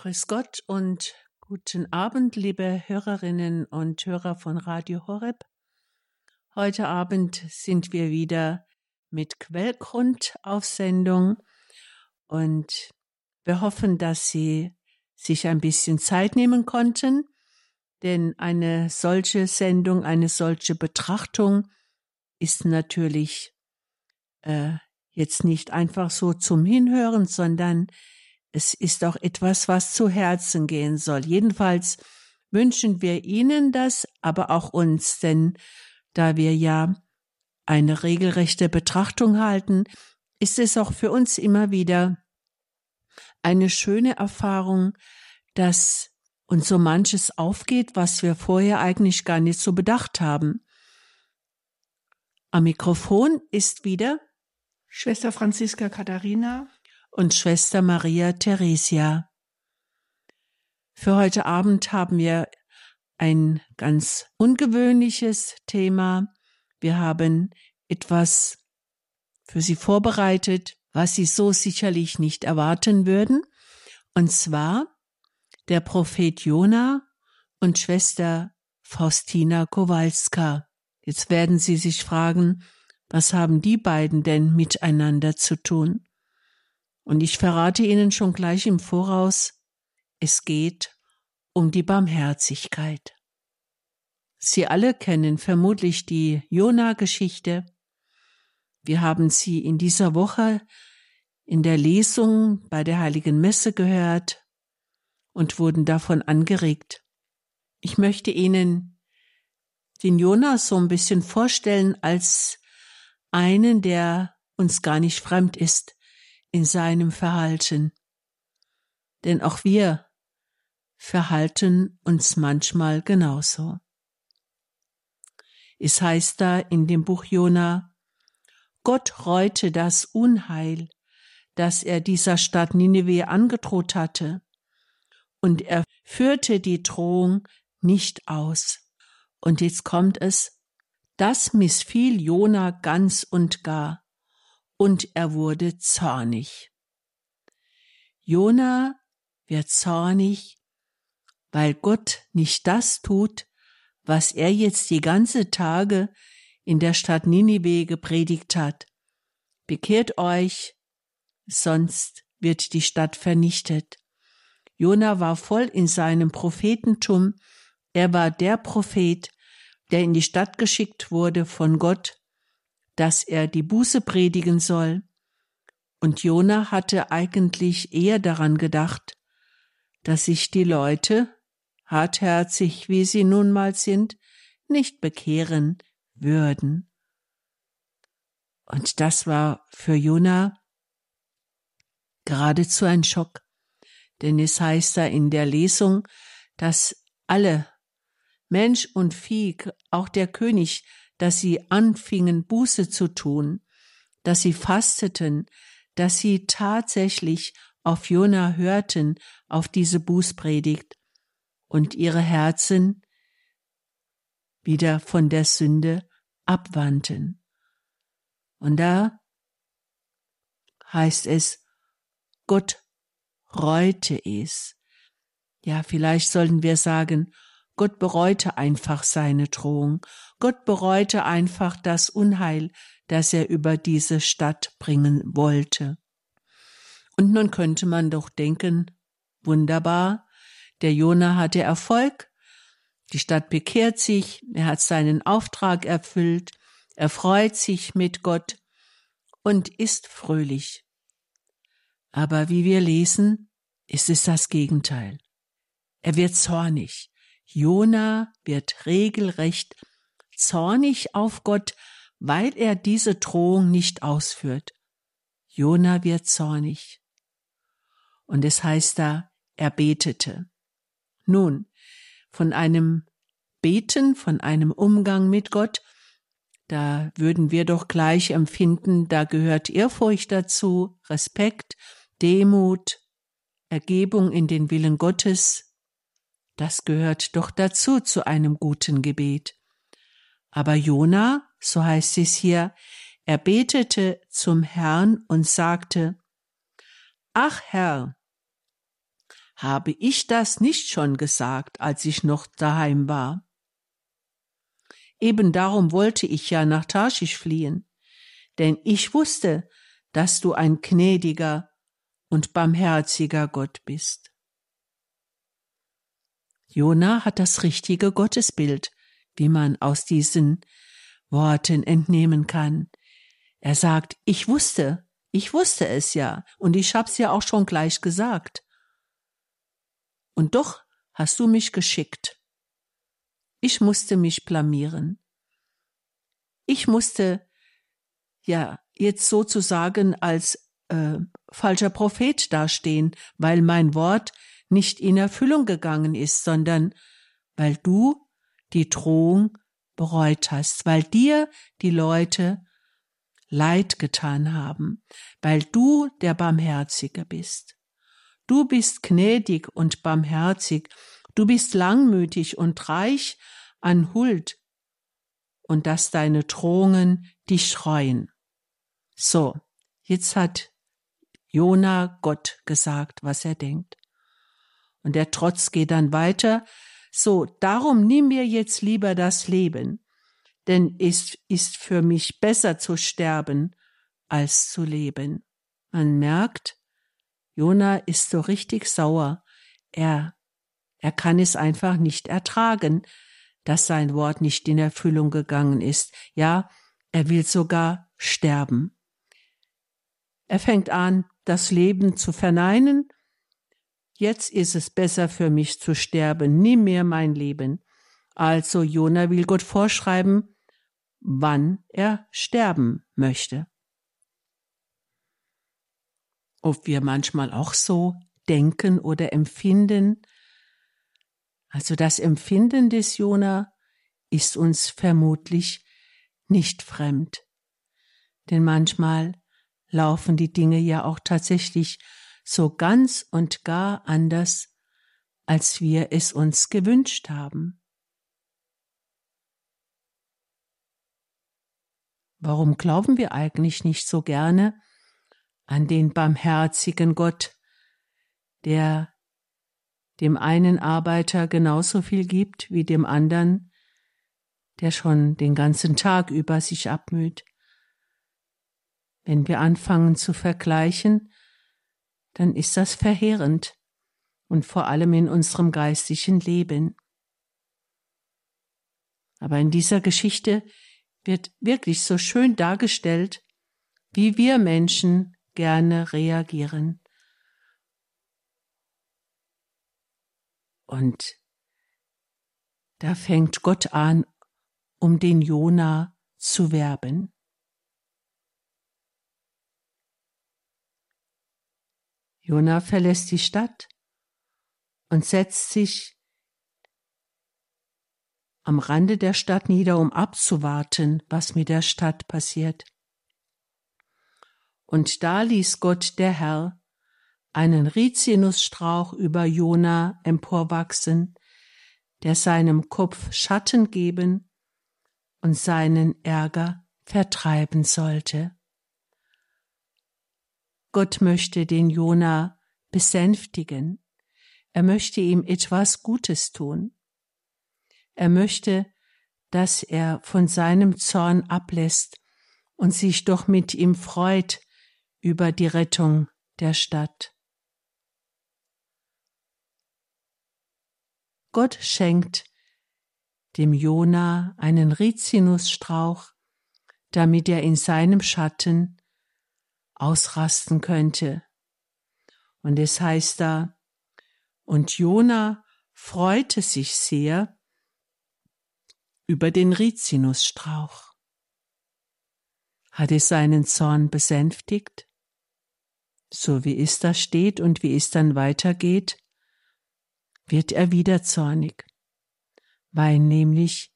Grüß Gott und guten Abend, liebe Hörerinnen und Hörer von Radio Horeb. Heute Abend sind wir wieder mit Quellgrund auf Sendung und wir hoffen, dass Sie sich ein bisschen Zeit nehmen konnten, denn eine solche Sendung, eine solche Betrachtung ist natürlich äh, jetzt nicht einfach so zum Hinhören, sondern es ist auch etwas, was zu Herzen gehen soll. Jedenfalls wünschen wir Ihnen das, aber auch uns, denn da wir ja eine regelrechte Betrachtung halten, ist es auch für uns immer wieder eine schöne Erfahrung, dass uns so manches aufgeht, was wir vorher eigentlich gar nicht so bedacht haben. Am Mikrofon ist wieder Schwester Franziska Katharina und Schwester Maria Theresia. Für heute Abend haben wir ein ganz ungewöhnliches Thema. Wir haben etwas für Sie vorbereitet, was Sie so sicherlich nicht erwarten würden. Und zwar der Prophet Jona und Schwester Faustina Kowalska. Jetzt werden Sie sich fragen, was haben die beiden denn miteinander zu tun? Und ich verrate Ihnen schon gleich im Voraus, es geht um die Barmherzigkeit. Sie alle kennen vermutlich die Jona-Geschichte. Wir haben sie in dieser Woche in der Lesung bei der Heiligen Messe gehört und wurden davon angeregt. Ich möchte Ihnen den Jona so ein bisschen vorstellen als einen, der uns gar nicht fremd ist in seinem Verhalten. Denn auch wir verhalten uns manchmal genauso. Es heißt da in dem Buch Jona, Gott reute das Unheil, das er dieser Stadt Nineveh angedroht hatte, und er führte die Drohung nicht aus. Und jetzt kommt es, das missfiel Jona ganz und gar, und er wurde zornig. Jona wird zornig, weil Gott nicht das tut, was er jetzt die ganze Tage in der Stadt Ninive gepredigt hat. Bekehrt euch, sonst wird die Stadt vernichtet. Jona war voll in seinem Prophetentum. Er war der Prophet, der in die Stadt geschickt wurde von Gott, dass er die Buße predigen soll. Und Jona hatte eigentlich eher daran gedacht, dass sich die Leute, hartherzig wie sie nun mal sind, nicht bekehren würden. Und das war für Jona geradezu ein Schock, denn es heißt da in der Lesung, dass alle Mensch und Vieh, auch der König, dass sie anfingen, Buße zu tun, dass sie fasteten, dass sie tatsächlich auf Jona hörten, auf diese Bußpredigt und ihre Herzen wieder von der Sünde abwandten. Und da heißt es, Gott reute es. Ja, vielleicht sollten wir sagen, Gott bereute einfach seine Drohung. Gott bereute einfach das Unheil, das er über diese Stadt bringen wollte. Und nun könnte man doch denken, wunderbar, der Jona hatte Erfolg, die Stadt bekehrt sich, er hat seinen Auftrag erfüllt, er freut sich mit Gott und ist fröhlich. Aber wie wir lesen, ist es das Gegenteil. Er wird zornig, Jona wird regelrecht zornig auf Gott, weil er diese Drohung nicht ausführt. Jona wird zornig. Und es heißt da, er betete. Nun, von einem Beten, von einem Umgang mit Gott, da würden wir doch gleich empfinden, da gehört Ehrfurcht dazu, Respekt, Demut, Ergebung in den Willen Gottes, das gehört doch dazu zu einem guten Gebet. Aber Jona, so heißt es hier, er betete zum Herrn und sagte, Ach Herr, Habe ich das nicht schon gesagt, als ich noch daheim war? Eben darum wollte ich ja nach Tarschisch fliehen, denn ich wusste, dass du ein gnädiger und barmherziger Gott bist. Jona hat das richtige Gottesbild, wie man aus diesen Worten entnehmen kann. Er sagt, ich wusste, ich wusste es ja, und ich hab's ja auch schon gleich gesagt. Und doch hast du mich geschickt. Ich musste mich blamieren. Ich musste ja jetzt sozusagen als äh, falscher Prophet dastehen, weil mein Wort nicht in Erfüllung gegangen ist, sondern weil du die Drohung bereut hast, weil dir die Leute Leid getan haben, weil du der Barmherzige bist. Du bist gnädig und barmherzig, du bist langmütig und reich an Huld, und dass deine Drohungen dich schreuen. So, jetzt hat Jona Gott gesagt, was er denkt. Und der Trotz geht dann weiter. So, darum nimm mir jetzt lieber das Leben, denn es ist für mich besser zu sterben als zu leben. Man merkt, Jona ist so richtig sauer. Er, er kann es einfach nicht ertragen, dass sein Wort nicht in Erfüllung gegangen ist. Ja, er will sogar sterben. Er fängt an, das Leben zu verneinen. Jetzt ist es besser für mich zu sterben, nie mehr mein Leben. Also Jona will Gott vorschreiben, wann er sterben möchte ob wir manchmal auch so denken oder empfinden. Also das Empfinden des Jona ist uns vermutlich nicht fremd. Denn manchmal laufen die Dinge ja auch tatsächlich so ganz und gar anders, als wir es uns gewünscht haben. Warum glauben wir eigentlich nicht so gerne an den barmherzigen Gott, der dem einen Arbeiter genauso viel gibt wie dem anderen, der schon den ganzen Tag über sich abmüht. Wenn wir anfangen zu vergleichen, dann ist das verheerend und vor allem in unserem geistigen Leben. Aber in dieser Geschichte wird wirklich so schön dargestellt, wie wir Menschen gerne reagieren. Und da fängt Gott an, um den Jona zu werben. Jona verlässt die Stadt und setzt sich am Rande der Stadt nieder, um abzuwarten, was mit der Stadt passiert. Und da ließ Gott der Herr einen Rizinusstrauch über Jona emporwachsen, der seinem Kopf Schatten geben und seinen Ärger vertreiben sollte. Gott möchte den Jona besänftigen. Er möchte ihm etwas Gutes tun. Er möchte, dass er von seinem Zorn ablässt und sich doch mit ihm freut, über die Rettung der Stadt. Gott schenkt dem Jona einen Rizinusstrauch, damit er in seinem Schatten ausrasten könnte. Und es heißt da, und Jona freute sich sehr über den Rizinusstrauch. Hat es seinen Zorn besänftigt? so wie es da steht und wie es dann weitergeht, wird er wieder zornig, weil nämlich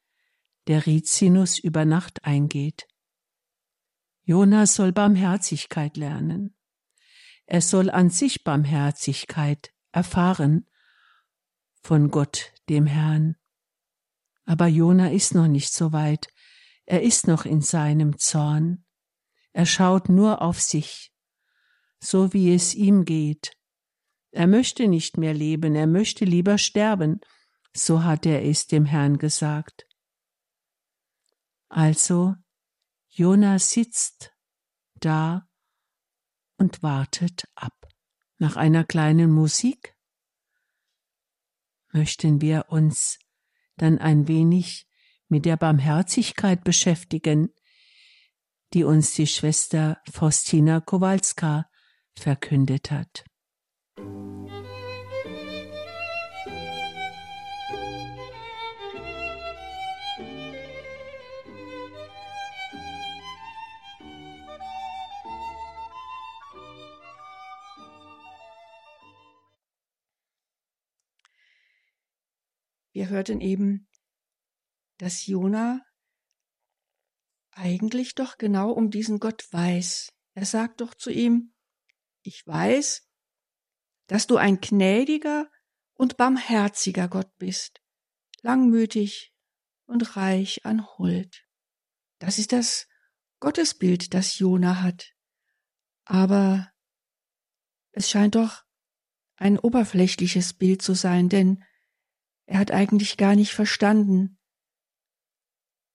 der Rizinus über Nacht eingeht. Jonas soll Barmherzigkeit lernen. Er soll an sich Barmherzigkeit erfahren von Gott, dem Herrn. Aber Jona ist noch nicht so weit. Er ist noch in seinem Zorn. Er schaut nur auf sich so wie es ihm geht. Er möchte nicht mehr leben, er möchte lieber sterben. So hat er es dem Herrn gesagt. Also, Jona sitzt da und wartet ab. Nach einer kleinen Musik möchten wir uns dann ein wenig mit der Barmherzigkeit beschäftigen, die uns die Schwester Faustina Kowalska verkündet hat. Wir hörten eben, dass Jona eigentlich doch genau um diesen Gott weiß. Er sagt doch zu ihm, ich weiß, dass du ein gnädiger und barmherziger Gott bist, langmütig und reich an Huld. Das ist das Gottesbild, das Jona hat. Aber es scheint doch ein oberflächliches Bild zu sein, denn er hat eigentlich gar nicht verstanden,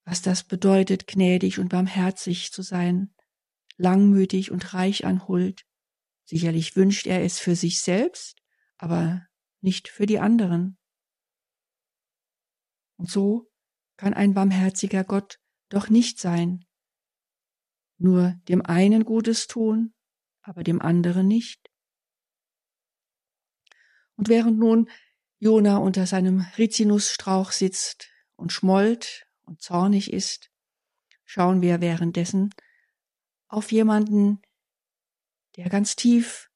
was das bedeutet, gnädig und barmherzig zu sein, langmütig und reich an Huld. Sicherlich wünscht er es für sich selbst, aber nicht für die anderen. Und so kann ein barmherziger Gott doch nicht sein, nur dem einen Gutes tun, aber dem anderen nicht. Und während nun Jona unter seinem Rizinusstrauch sitzt und schmollt und zornig ist, schauen wir währenddessen auf jemanden, der ganz tief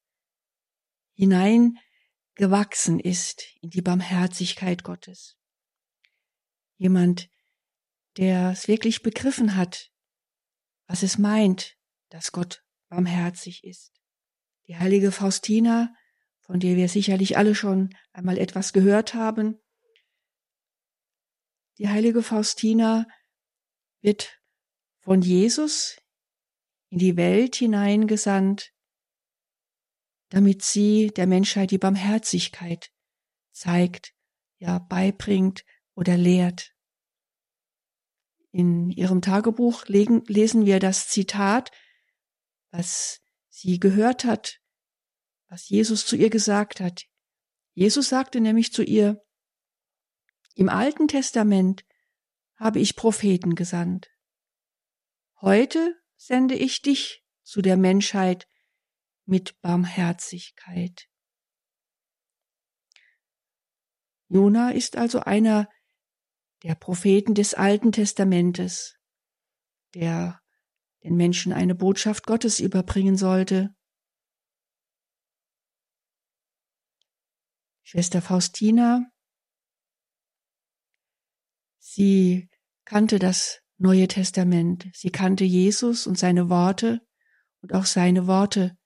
hineingewachsen ist in die Barmherzigkeit Gottes. Jemand, der es wirklich begriffen hat, was es meint, dass Gott barmherzig ist. Die heilige Faustina von der wir sicherlich alle schon einmal etwas gehört haben. Die heilige Faustina wird von Jesus in die Welt hineingesandt, damit sie der Menschheit die Barmherzigkeit zeigt, ja beibringt oder lehrt. In ihrem Tagebuch lesen wir das Zitat, was sie gehört hat was Jesus zu ihr gesagt hat. Jesus sagte nämlich zu ihr, im Alten Testament habe ich Propheten gesandt. Heute sende ich dich zu der Menschheit mit Barmherzigkeit. Jona ist also einer der Propheten des Alten Testamentes, der den Menschen eine Botschaft Gottes überbringen sollte. Schwester Faustina. Sie kannte das Neue Testament. Sie kannte Jesus und seine Worte und auch seine Worte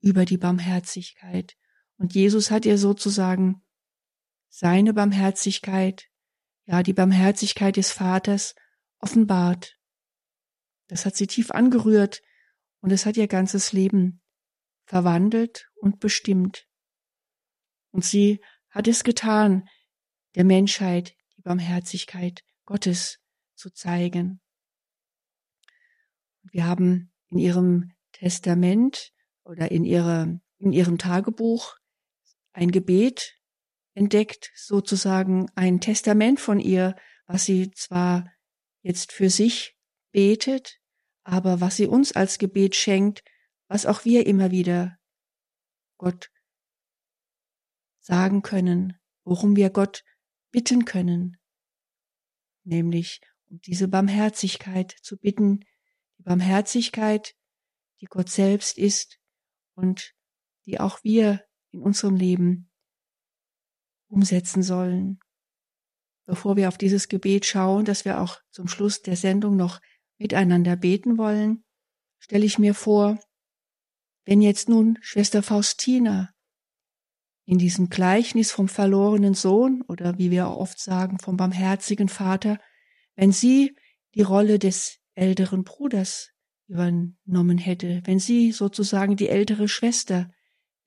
über die Barmherzigkeit. Und Jesus hat ihr sozusagen seine Barmherzigkeit, ja, die Barmherzigkeit des Vaters offenbart. Das hat sie tief angerührt und es hat ihr ganzes Leben verwandelt und bestimmt. Und sie hat es getan, der Menschheit die Barmherzigkeit Gottes zu zeigen. Wir haben in ihrem Testament oder in, ihrer, in ihrem Tagebuch ein Gebet entdeckt, sozusagen ein Testament von ihr, was sie zwar jetzt für sich betet, aber was sie uns als Gebet schenkt, was auch wir immer wieder Gott sagen können, worum wir Gott bitten können, nämlich um diese Barmherzigkeit zu bitten, die Barmherzigkeit, die Gott selbst ist und die auch wir in unserem Leben umsetzen sollen. Bevor wir auf dieses Gebet schauen, dass wir auch zum Schluss der Sendung noch miteinander beten wollen, stelle ich mir vor, wenn jetzt nun Schwester Faustina in diesem Gleichnis vom verlorenen Sohn oder wie wir auch oft sagen, vom barmherzigen Vater, wenn sie die Rolle des älteren Bruders übernommen hätte, wenn sie sozusagen die ältere Schwester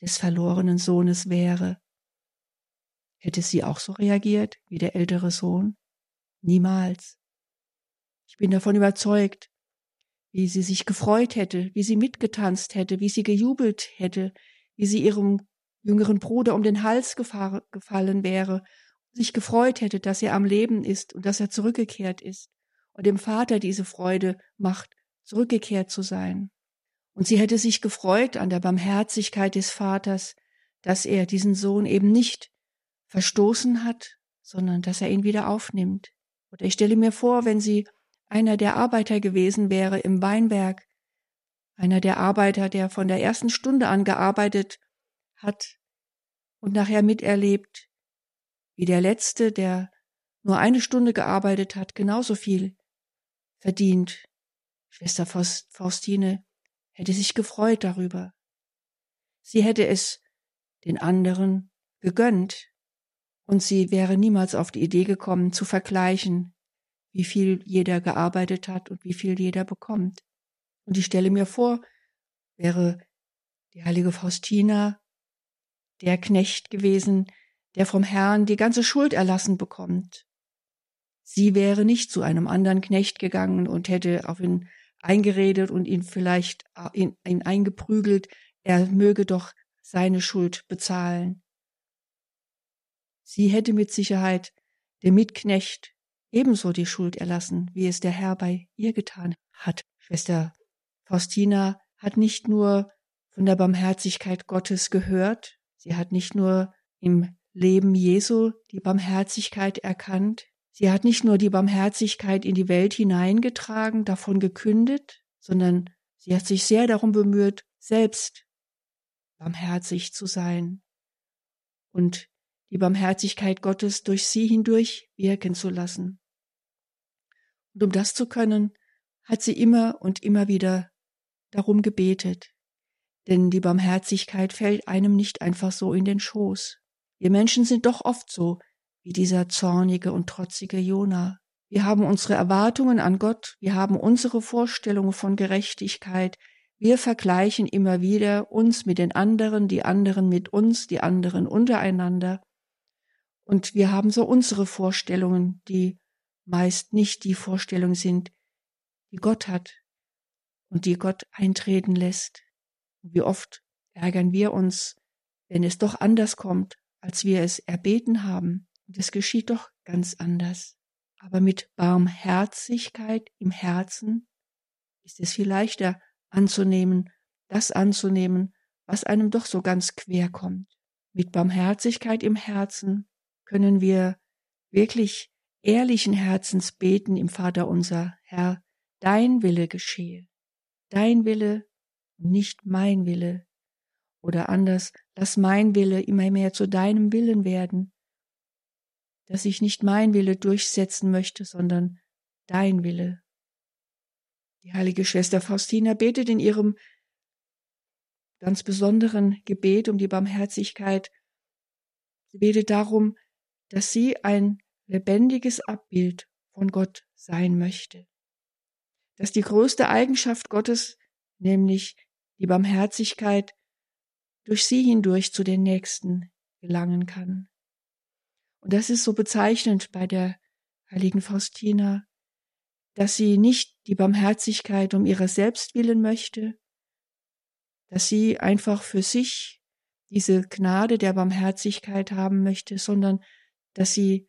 des verlorenen Sohnes wäre. Hätte sie auch so reagiert wie der ältere Sohn? Niemals. Ich bin davon überzeugt, wie sie sich gefreut hätte, wie sie mitgetanzt hätte, wie sie gejubelt hätte, wie sie ihrem jüngeren Bruder um den Hals gefallen wäre, sich gefreut hätte, dass er am Leben ist und dass er zurückgekehrt ist und dem Vater diese Freude macht, zurückgekehrt zu sein. Und sie hätte sich gefreut an der Barmherzigkeit des Vaters, dass er diesen Sohn eben nicht verstoßen hat, sondern dass er ihn wieder aufnimmt. Oder ich stelle mir vor, wenn sie einer der Arbeiter gewesen wäre im Weinberg, einer der Arbeiter, der von der ersten Stunde an gearbeitet hat und nachher miterlebt, wie der Letzte, der nur eine Stunde gearbeitet hat, genauso viel verdient. Schwester Faustine hätte sich gefreut darüber. Sie hätte es den anderen gegönnt, und sie wäre niemals auf die Idee gekommen, zu vergleichen, wie viel jeder gearbeitet hat und wie viel jeder bekommt. Und ich stelle mir vor, wäre die heilige Faustina der Knecht gewesen, der vom Herrn die ganze Schuld erlassen bekommt. Sie wäre nicht zu einem anderen Knecht gegangen und hätte auf ihn eingeredet und ihn vielleicht ihn, ihn eingeprügelt, er möge doch seine Schuld bezahlen. Sie hätte mit Sicherheit dem Mitknecht ebenso die Schuld erlassen, wie es der Herr bei ihr getan hat. Schwester Faustina hat nicht nur von der Barmherzigkeit Gottes gehört, sie hat nicht nur im Leben Jesu die Barmherzigkeit erkannt, sie hat nicht nur die Barmherzigkeit in die Welt hineingetragen, davon gekündet, sondern sie hat sich sehr darum bemüht, selbst barmherzig zu sein und die Barmherzigkeit Gottes durch sie hindurch wirken zu lassen. Und um das zu können, hat sie immer und immer wieder darum gebetet. Denn die Barmherzigkeit fällt einem nicht einfach so in den Schoß. Wir Menschen sind doch oft so, wie dieser zornige und trotzige Jona. Wir haben unsere Erwartungen an Gott, wir haben unsere Vorstellungen von Gerechtigkeit, wir vergleichen immer wieder uns mit den anderen, die anderen mit uns, die anderen untereinander. Und wir haben so unsere Vorstellungen, die meist nicht die Vorstellungen sind, die Gott hat und die Gott eintreten lässt. Wie oft ärgern wir uns, wenn es doch anders kommt, als wir es erbeten haben. Und es geschieht doch ganz anders. Aber mit Barmherzigkeit im Herzen ist es viel leichter anzunehmen, das anzunehmen, was einem doch so ganz quer kommt. Mit Barmherzigkeit im Herzen können wir wirklich ehrlichen Herzens beten im Vater unser, Herr, dein Wille geschehe, dein Wille und nicht mein Wille. Oder anders, lass mein Wille immer mehr zu deinem Willen werden, dass ich nicht mein Wille durchsetzen möchte, sondern dein Wille. Die heilige Schwester Faustina betet in ihrem ganz besonderen Gebet um die Barmherzigkeit. Sie betet darum, dass sie ein lebendiges Abbild von Gott sein möchte. Dass die größte Eigenschaft Gottes, nämlich die Barmherzigkeit, durch sie hindurch zu den Nächsten gelangen kann. Und das ist so bezeichnend bei der heiligen Faustina, dass sie nicht die Barmherzigkeit um ihrer selbst willen möchte, dass sie einfach für sich diese Gnade der Barmherzigkeit haben möchte, sondern dass sie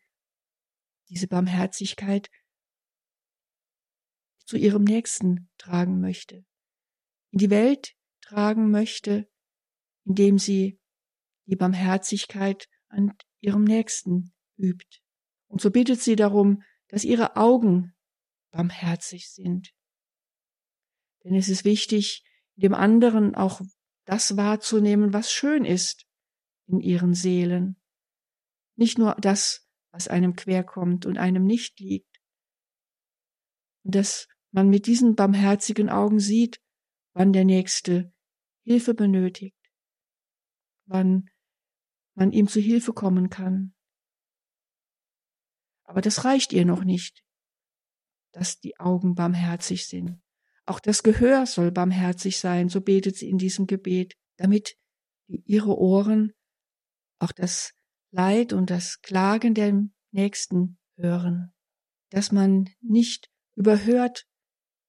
diese Barmherzigkeit zu ihrem Nächsten tragen möchte, in die Welt tragen möchte, indem sie die Barmherzigkeit an ihrem Nächsten übt. Und so bittet sie darum, dass ihre Augen barmherzig sind. Denn es ist wichtig, dem anderen auch das wahrzunehmen, was schön ist in ihren Seelen. Nicht nur das, was einem querkommt und einem nicht liegt. Und dass man mit diesen barmherzigen Augen sieht, wann der Nächste Hilfe benötigt, wann man ihm zu Hilfe kommen kann. Aber das reicht ihr noch nicht, dass die Augen barmherzig sind. Auch das Gehör soll barmherzig sein, so betet sie in diesem Gebet, damit ihre Ohren auch das Leid und das Klagen der Nächsten hören, dass man nicht überhört,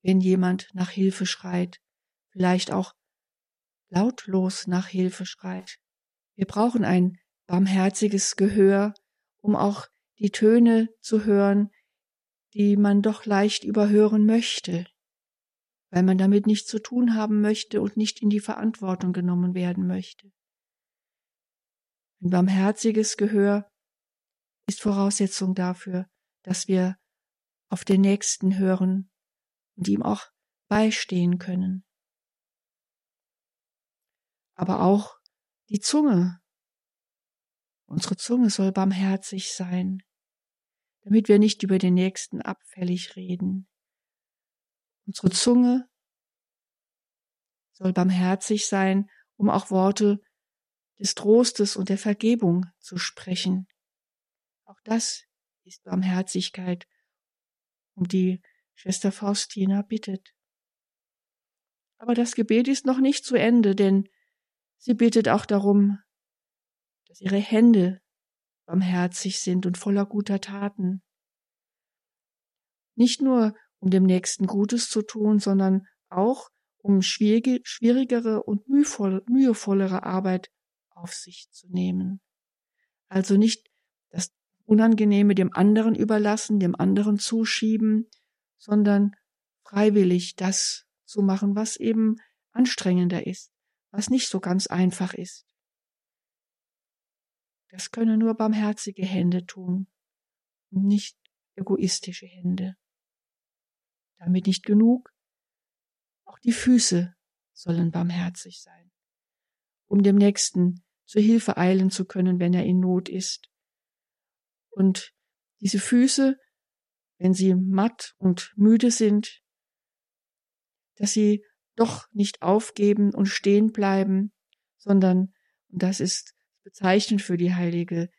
wenn jemand nach Hilfe schreit, vielleicht auch lautlos nach Hilfe schreit. Wir brauchen ein barmherziges Gehör, um auch die Töne zu hören, die man doch leicht überhören möchte, weil man damit nichts zu tun haben möchte und nicht in die Verantwortung genommen werden möchte. Ein barmherziges Gehör ist Voraussetzung dafür, dass wir auf den Nächsten hören und ihm auch beistehen können. Aber auch die Zunge. Unsere Zunge soll barmherzig sein, damit wir nicht über den Nächsten abfällig reden. Unsere Zunge soll barmherzig sein, um auch Worte des Trostes und der Vergebung zu sprechen. Auch das ist Barmherzigkeit, um die Schwester Faustina bittet. Aber das Gebet ist noch nicht zu Ende, denn sie bittet auch darum, dass ihre Hände barmherzig sind und voller guter Taten. Nicht nur um dem Nächsten Gutes zu tun, sondern auch um schwierigere und mühevollere Arbeit auf sich zu nehmen. Also nicht das Unangenehme dem anderen überlassen, dem anderen zuschieben, sondern freiwillig das zu machen, was eben anstrengender ist, was nicht so ganz einfach ist. Das können nur barmherzige Hände tun nicht egoistische Hände. Damit nicht genug, auch die Füße sollen barmherzig sein, um dem Nächsten zur Hilfe eilen zu können, wenn er in Not ist. Und diese Füße, wenn sie matt und müde sind, dass sie doch nicht aufgeben und stehen bleiben, sondern, und das ist bezeichnend für die heilige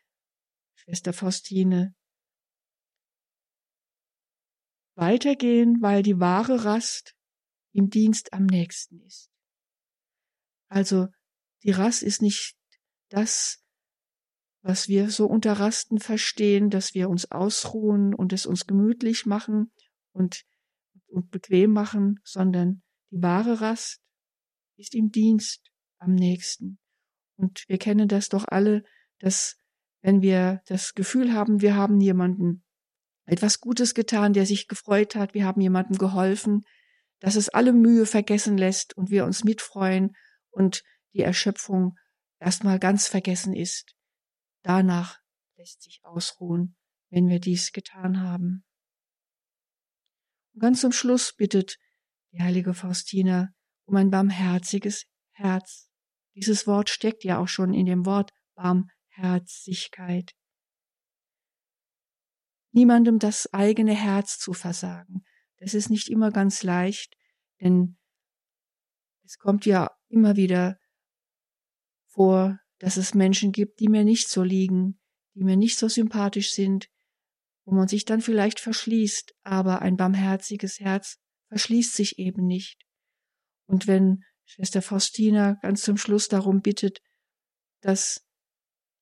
Schwester Faustine, weitergehen, weil die wahre Rast im Dienst am nächsten ist. Also die Rast ist nicht das, was wir so unter Rasten verstehen, dass wir uns ausruhen und es uns gemütlich machen und, und bequem machen, sondern die wahre Rast ist im Dienst am nächsten. Und wir kennen das doch alle, dass wenn wir das Gefühl haben, wir haben jemanden etwas Gutes getan, der sich gefreut hat, wir haben jemandem geholfen, dass es alle Mühe vergessen lässt und wir uns mitfreuen und die Erschöpfung erstmal ganz vergessen ist. Danach lässt sich ausruhen, wenn wir dies getan haben. Und ganz zum Schluss bittet die heilige Faustina um ein barmherziges Herz. Dieses Wort steckt ja auch schon in dem Wort Barmherzigkeit. Niemandem das eigene Herz zu versagen. Das ist nicht immer ganz leicht, denn es kommt ja immer wieder vor, dass es Menschen gibt, die mir nicht so liegen, die mir nicht so sympathisch sind, wo man sich dann vielleicht verschließt, aber ein barmherziges Herz verschließt sich eben nicht. Und wenn Schwester Faustina ganz zum Schluss darum bittet, dass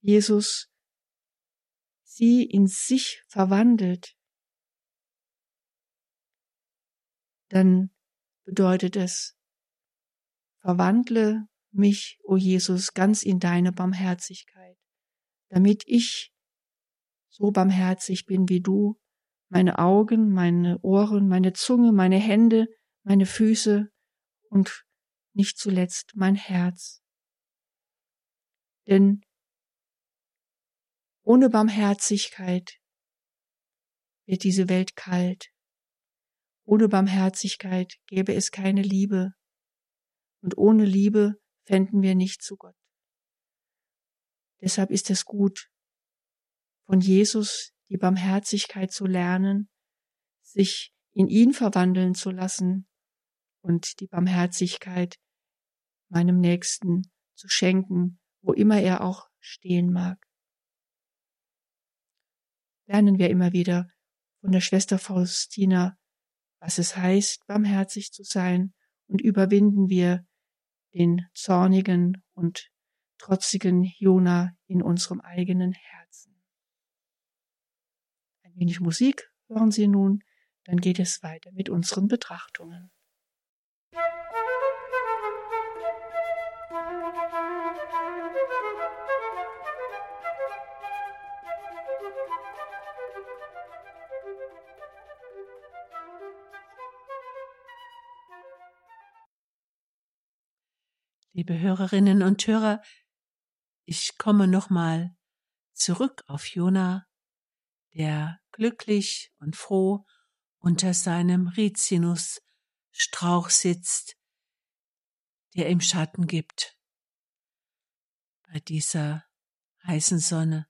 Jesus sie in sich verwandelt, dann bedeutet es, verwandle mich, o oh Jesus, ganz in deine Barmherzigkeit, damit ich so barmherzig bin wie du, meine Augen, meine Ohren, meine Zunge, meine Hände, meine Füße und nicht zuletzt mein Herz. Denn ohne Barmherzigkeit wird diese Welt kalt. Ohne Barmherzigkeit gäbe es keine Liebe. Und ohne Liebe fänden wir nicht zu Gott. Deshalb ist es gut, von Jesus die Barmherzigkeit zu lernen, sich in ihn verwandeln zu lassen und die Barmherzigkeit meinem Nächsten zu schenken, wo immer er auch stehen mag. Lernen wir immer wieder von der Schwester Faustina, was es heißt, barmherzig zu sein und überwinden wir den zornigen und trotzigen Jona in unserem eigenen Herzen. Wenig Musik hören Sie nun, dann geht es weiter mit unseren Betrachtungen. Liebe Hörerinnen und Hörer, ich komme nochmal zurück auf Jona, der glücklich und froh unter seinem Rizinusstrauch sitzt, der ihm Schatten gibt bei dieser heißen Sonne.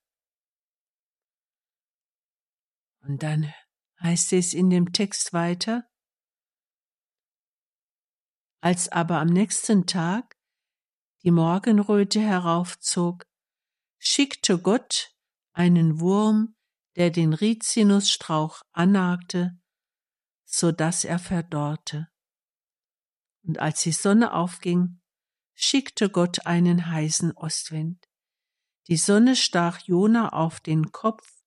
Und dann heißt es in dem Text weiter, als aber am nächsten Tag die Morgenröte heraufzog, schickte Gott einen Wurm, der den Rizinusstrauch annagte, so dass er verdorrte. Und als die Sonne aufging, schickte Gott einen heißen Ostwind. Die Sonne stach Jona auf den Kopf,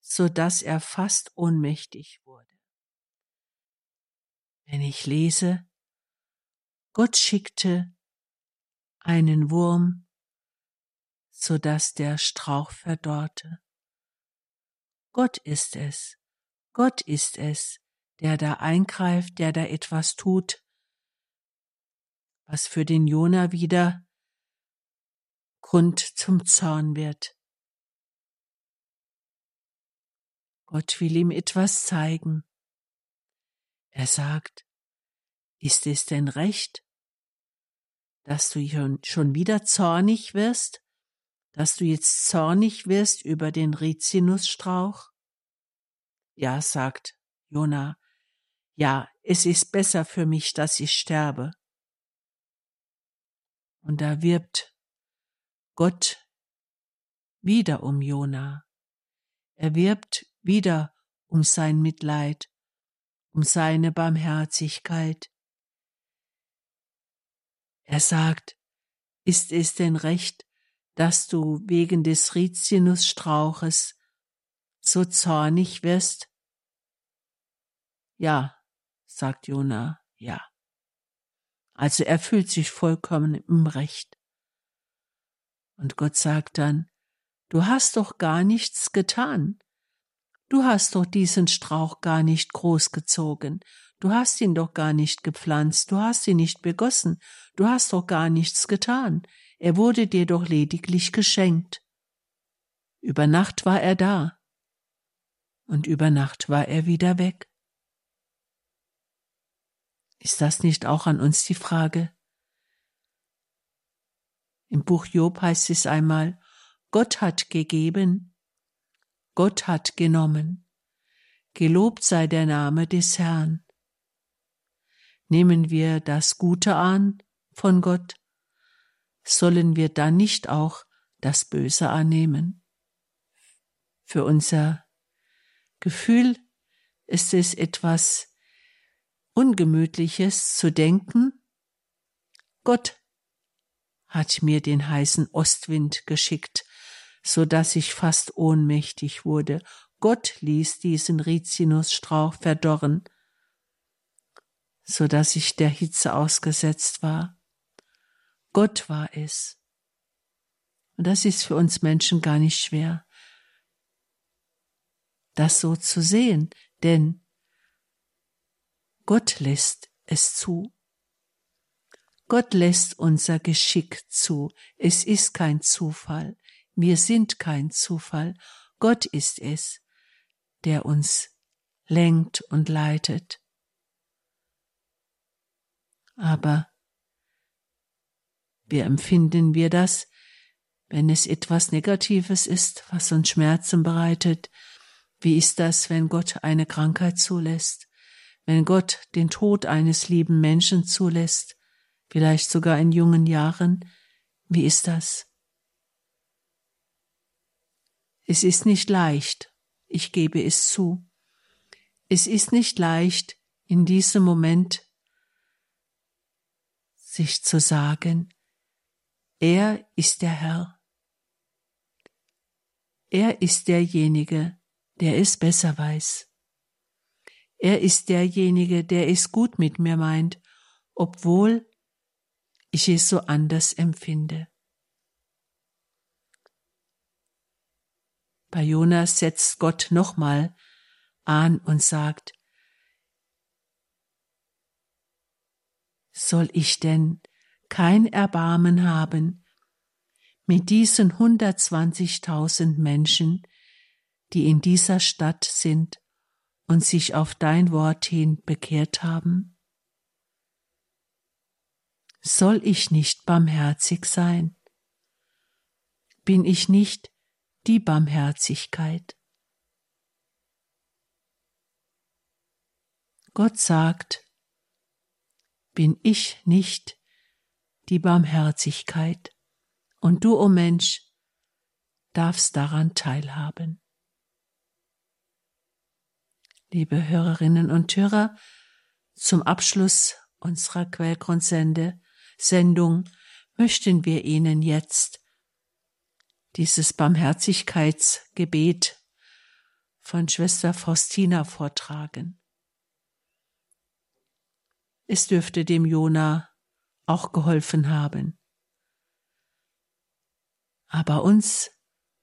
so dass er fast ohnmächtig wurde. Wenn ich lese, Gott schickte einen Wurm, so dass der Strauch verdorrte. Gott ist es, Gott ist es, der da eingreift, der da etwas tut, was für den Jona wieder Grund zum Zorn wird. Gott will ihm etwas zeigen. Er sagt, ist es denn recht, dass du schon wieder zornig wirst, dass du jetzt zornig wirst über den Rizinusstrauch? Ja, sagt Jona, ja, es ist besser für mich, dass ich sterbe. Und da wirbt Gott wieder um Jona. Er wirbt wieder um sein Mitleid, um seine Barmherzigkeit. Er sagt, ist es denn recht, dass du wegen des Rizinusstrauches so zornig wirst? Ja, sagt Jona, ja. Also er fühlt sich vollkommen im Recht. Und Gott sagt dann, du hast doch gar nichts getan. Du hast doch diesen Strauch gar nicht großgezogen. Du hast ihn doch gar nicht gepflanzt, du hast ihn nicht begossen, du hast doch gar nichts getan, er wurde dir doch lediglich geschenkt. Über Nacht war er da, und über Nacht war er wieder weg. Ist das nicht auch an uns die Frage? Im Buch Job heißt es einmal, Gott hat gegeben, Gott hat genommen, gelobt sei der Name des Herrn. Nehmen wir das Gute an von Gott, sollen wir dann nicht auch das Böse annehmen? Für unser Gefühl ist es etwas Ungemütliches zu denken, Gott hat mir den heißen Ostwind geschickt, so dass ich fast ohnmächtig wurde. Gott ließ diesen Rizinusstrauch verdorren, so dass ich der Hitze ausgesetzt war. Gott war es. Und das ist für uns Menschen gar nicht schwer, das so zu sehen, denn Gott lässt es zu. Gott lässt unser Geschick zu. Es ist kein Zufall. Wir sind kein Zufall. Gott ist es, der uns lenkt und leitet aber wie empfinden wir das, wenn es etwas Negatives ist, was uns Schmerzen bereitet? Wie ist das, wenn Gott eine Krankheit zulässt? Wenn Gott den Tod eines lieben Menschen zulässt? Vielleicht sogar in jungen Jahren? Wie ist das? Es ist nicht leicht, ich gebe es zu. Es ist nicht leicht, in diesem Moment sich zu sagen, Er ist der Herr. Er ist derjenige, der es besser weiß. Er ist derjenige, der es gut mit mir meint, obwohl ich es so anders empfinde. Bei Jonas setzt Gott nochmal an und sagt, soll ich denn kein Erbarmen haben mit diesen 120.000 Menschen, die in dieser Stadt sind und sich auf dein Wort hin bekehrt haben? Soll ich nicht barmherzig sein? Bin ich nicht die Barmherzigkeit? Gott sagt, bin ich nicht die Barmherzigkeit, und du, o oh Mensch, darfst daran teilhaben. Liebe Hörerinnen und Hörer, zum Abschluss unserer Quellgrundsende Sendung möchten wir Ihnen jetzt dieses Barmherzigkeitsgebet von Schwester Faustina vortragen. Es dürfte dem Jona auch geholfen haben. Aber uns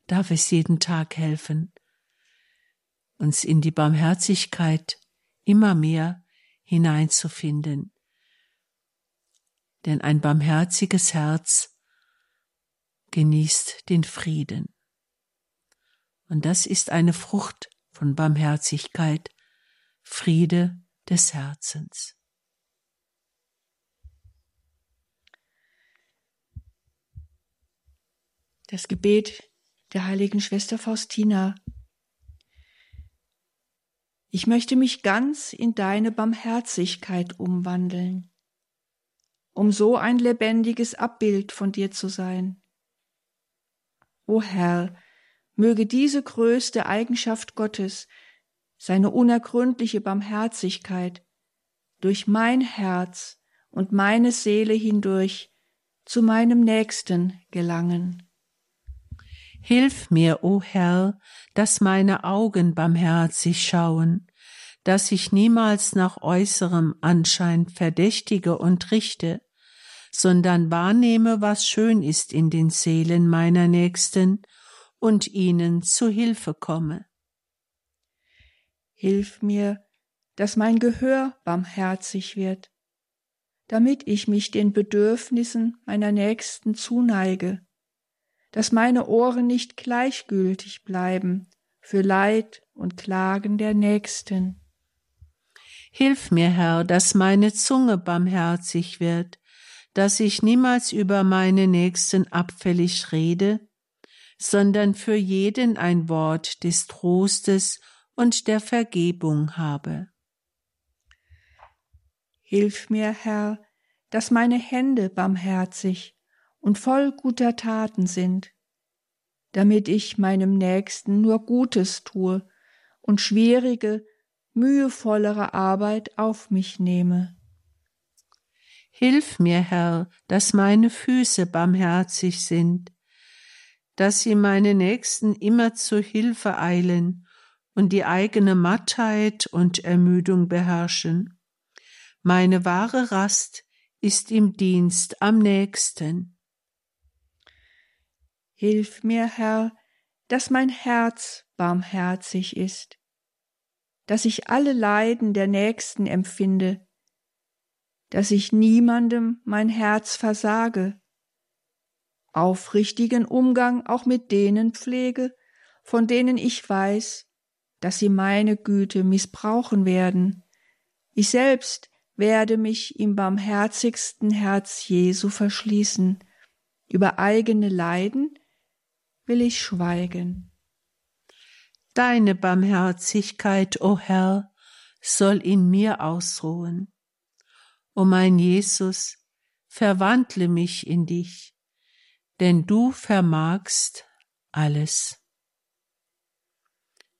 darf es jeden Tag helfen, uns in die Barmherzigkeit immer mehr hineinzufinden. Denn ein barmherziges Herz genießt den Frieden. Und das ist eine Frucht von Barmherzigkeit, Friede des Herzens. Das Gebet der heiligen Schwester Faustina. Ich möchte mich ganz in deine Barmherzigkeit umwandeln, um so ein lebendiges Abbild von dir zu sein. O Herr, möge diese größte Eigenschaft Gottes, seine unergründliche Barmherzigkeit, durch mein Herz und meine Seele hindurch zu meinem Nächsten gelangen. Hilf mir, o Herr, dass meine Augen barmherzig schauen, dass ich niemals nach äußerem Anschein verdächtige und richte, sondern wahrnehme, was schön ist in den Seelen meiner Nächsten und ihnen zu Hilfe komme. Hilf mir, dass mein Gehör barmherzig wird, damit ich mich den Bedürfnissen meiner Nächsten zuneige dass meine Ohren nicht gleichgültig bleiben für Leid und Klagen der Nächsten. Hilf mir, Herr, dass meine Zunge barmherzig wird, dass ich niemals über meine Nächsten abfällig rede, sondern für jeden ein Wort des Trostes und der Vergebung habe. Hilf mir, Herr, dass meine Hände barmherzig und voll guter Taten sind, damit ich meinem Nächsten nur Gutes tue und schwierige, mühevollere Arbeit auf mich nehme. Hilf mir, Herr, dass meine Füße barmherzig sind, dass sie meine Nächsten immer zu Hilfe eilen und die eigene Mattheit und Ermüdung beherrschen. Meine wahre Rast ist im Dienst am nächsten. Hilf mir, Herr, dass mein Herz barmherzig ist, dass ich alle Leiden der Nächsten empfinde, dass ich niemandem mein Herz versage, aufrichtigen Umgang auch mit denen pflege, von denen ich weiß, dass sie meine Güte missbrauchen werden. Ich selbst werde mich im barmherzigsten Herz Jesu verschließen, über eigene Leiden will ich schweigen. Deine Barmherzigkeit, o oh Herr, soll in mir ausruhen. O mein Jesus, verwandle mich in dich, denn du vermagst alles.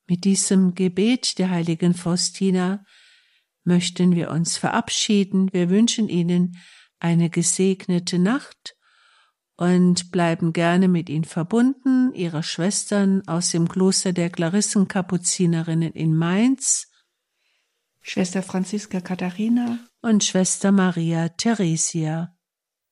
Mit diesem Gebet der heiligen Faustina möchten wir uns verabschieden. Wir wünschen Ihnen eine gesegnete Nacht und bleiben gerne mit ihnen verbunden. Ihre Schwestern aus dem Kloster der Klarissenkapuzinerinnen in Mainz. Schwester Franziska Katharina und Schwester Maria Theresia.